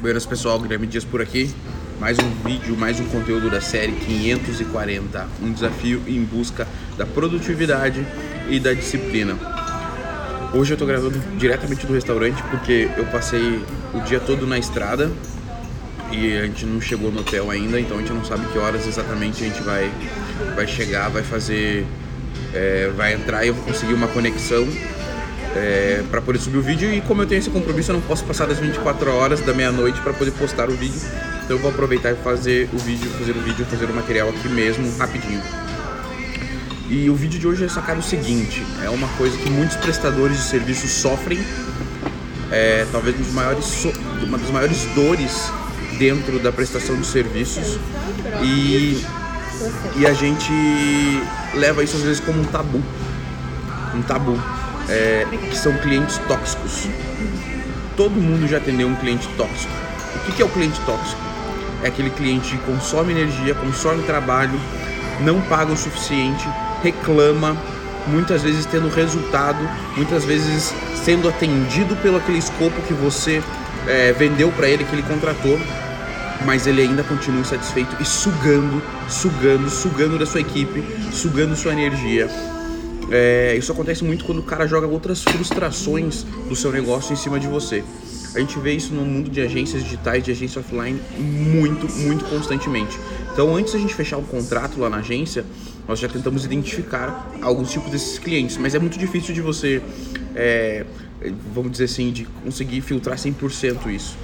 Buenas pessoal, Guilherme Dias por aqui. Mais um vídeo, mais um conteúdo da série 540. Um desafio em busca da produtividade e da disciplina. Hoje eu tô gravando diretamente do restaurante porque eu passei o dia todo na estrada e a gente não chegou no hotel ainda, então a gente não sabe que horas exatamente a gente vai, vai chegar, vai fazer, é, vai entrar e eu vou conseguir uma conexão é, para poder subir o vídeo. E como eu tenho esse compromisso, eu não posso passar das 24 horas da meia-noite para poder postar o vídeo. Então eu vou aproveitar e fazer o vídeo, fazer o vídeo, fazer o material aqui mesmo, rapidinho. E o vídeo de hoje é sacar o seguinte: é uma coisa que muitos prestadores de serviços sofrem, é, talvez um maiores, uma das maiores dores dentro da prestação de serviços e, e a gente leva isso às vezes como um tabu. Um tabu. É, que são clientes tóxicos. Todo mundo já atendeu um cliente tóxico. O que é o cliente tóxico? É aquele cliente que consome energia, consome trabalho, não paga o suficiente, reclama, muitas vezes tendo resultado, muitas vezes sendo atendido pelo aquele escopo que você é, vendeu para ele, que ele contratou, mas ele ainda continua insatisfeito e sugando, sugando, sugando da sua equipe, sugando sua energia. É, isso acontece muito quando o cara joga outras frustrações do seu negócio em cima de você. A gente vê isso no mundo de agências digitais, de agência offline, muito, muito constantemente. Então, antes da gente fechar o contrato lá na agência, nós já tentamos identificar alguns tipos desses clientes, mas é muito difícil de você, é, vamos dizer assim, de conseguir filtrar 100% isso.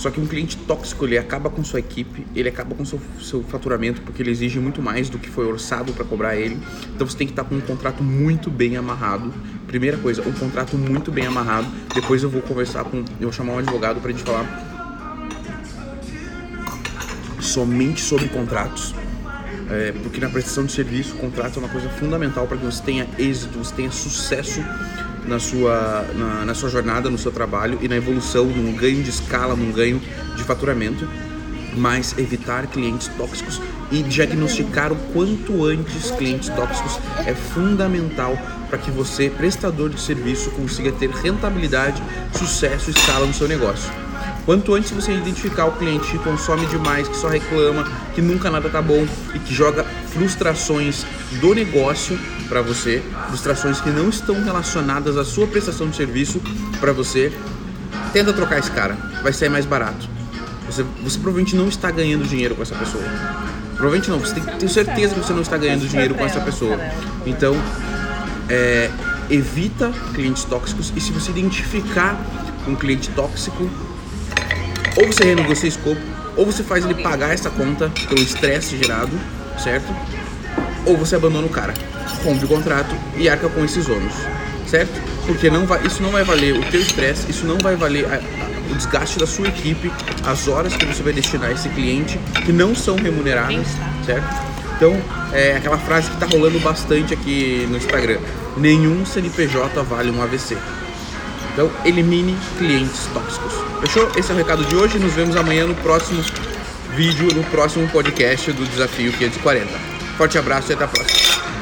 Só que um cliente tóxico, ele acaba com sua equipe, ele acaba com seu, seu faturamento, porque ele exige muito mais do que foi orçado para cobrar ele. Então você tem que estar com um contrato muito bem amarrado. Primeira coisa, um contrato muito bem amarrado. Depois eu vou conversar com, eu vou chamar um advogado para gente falar somente sobre contratos. É, porque na prestação de serviço, o contrato é uma coisa fundamental para que você tenha êxito, você tenha sucesso na sua, na, na, sua jornada, no seu trabalho e na evolução, num ganho de escala, num ganho de faturamento, mas evitar clientes tóxicos e diagnosticar o quanto antes clientes tóxicos é fundamental para que você, prestador de serviço, consiga ter rentabilidade, sucesso e escala no seu negócio. Quanto antes você identificar o cliente que consome demais, que só reclama, que nunca nada tá bom e que joga frustrações do negócio para você, frustrações que não estão relacionadas à sua prestação de serviço para você, tenta trocar esse cara, vai sair mais barato. Você, você provavelmente não está ganhando dinheiro com essa pessoa. Provavelmente não, você tem que ter certeza que você não está ganhando dinheiro com essa pessoa. Então, é, evita clientes tóxicos e se você identificar um cliente tóxico, ou você renegocia escopo, ou você faz ele pagar essa conta pelo estresse gerado, certo? Ou você abandona o cara, rompe o contrato e arca com esses ônus, certo? Porque não vai, isso não vai valer o teu estresse, isso não vai valer a, a, o desgaste da sua equipe, as horas que você vai destinar a esse cliente que não são remuneradas, certo? Então, é aquela frase que está rolando bastante aqui no Instagram: nenhum CNPJ vale um AVC. Então, elimine clientes tóxicos. Fechou? Esse é o recado de hoje. Nos vemos amanhã no próximo vídeo, no próximo podcast do Desafio 540. Forte abraço e até a próxima.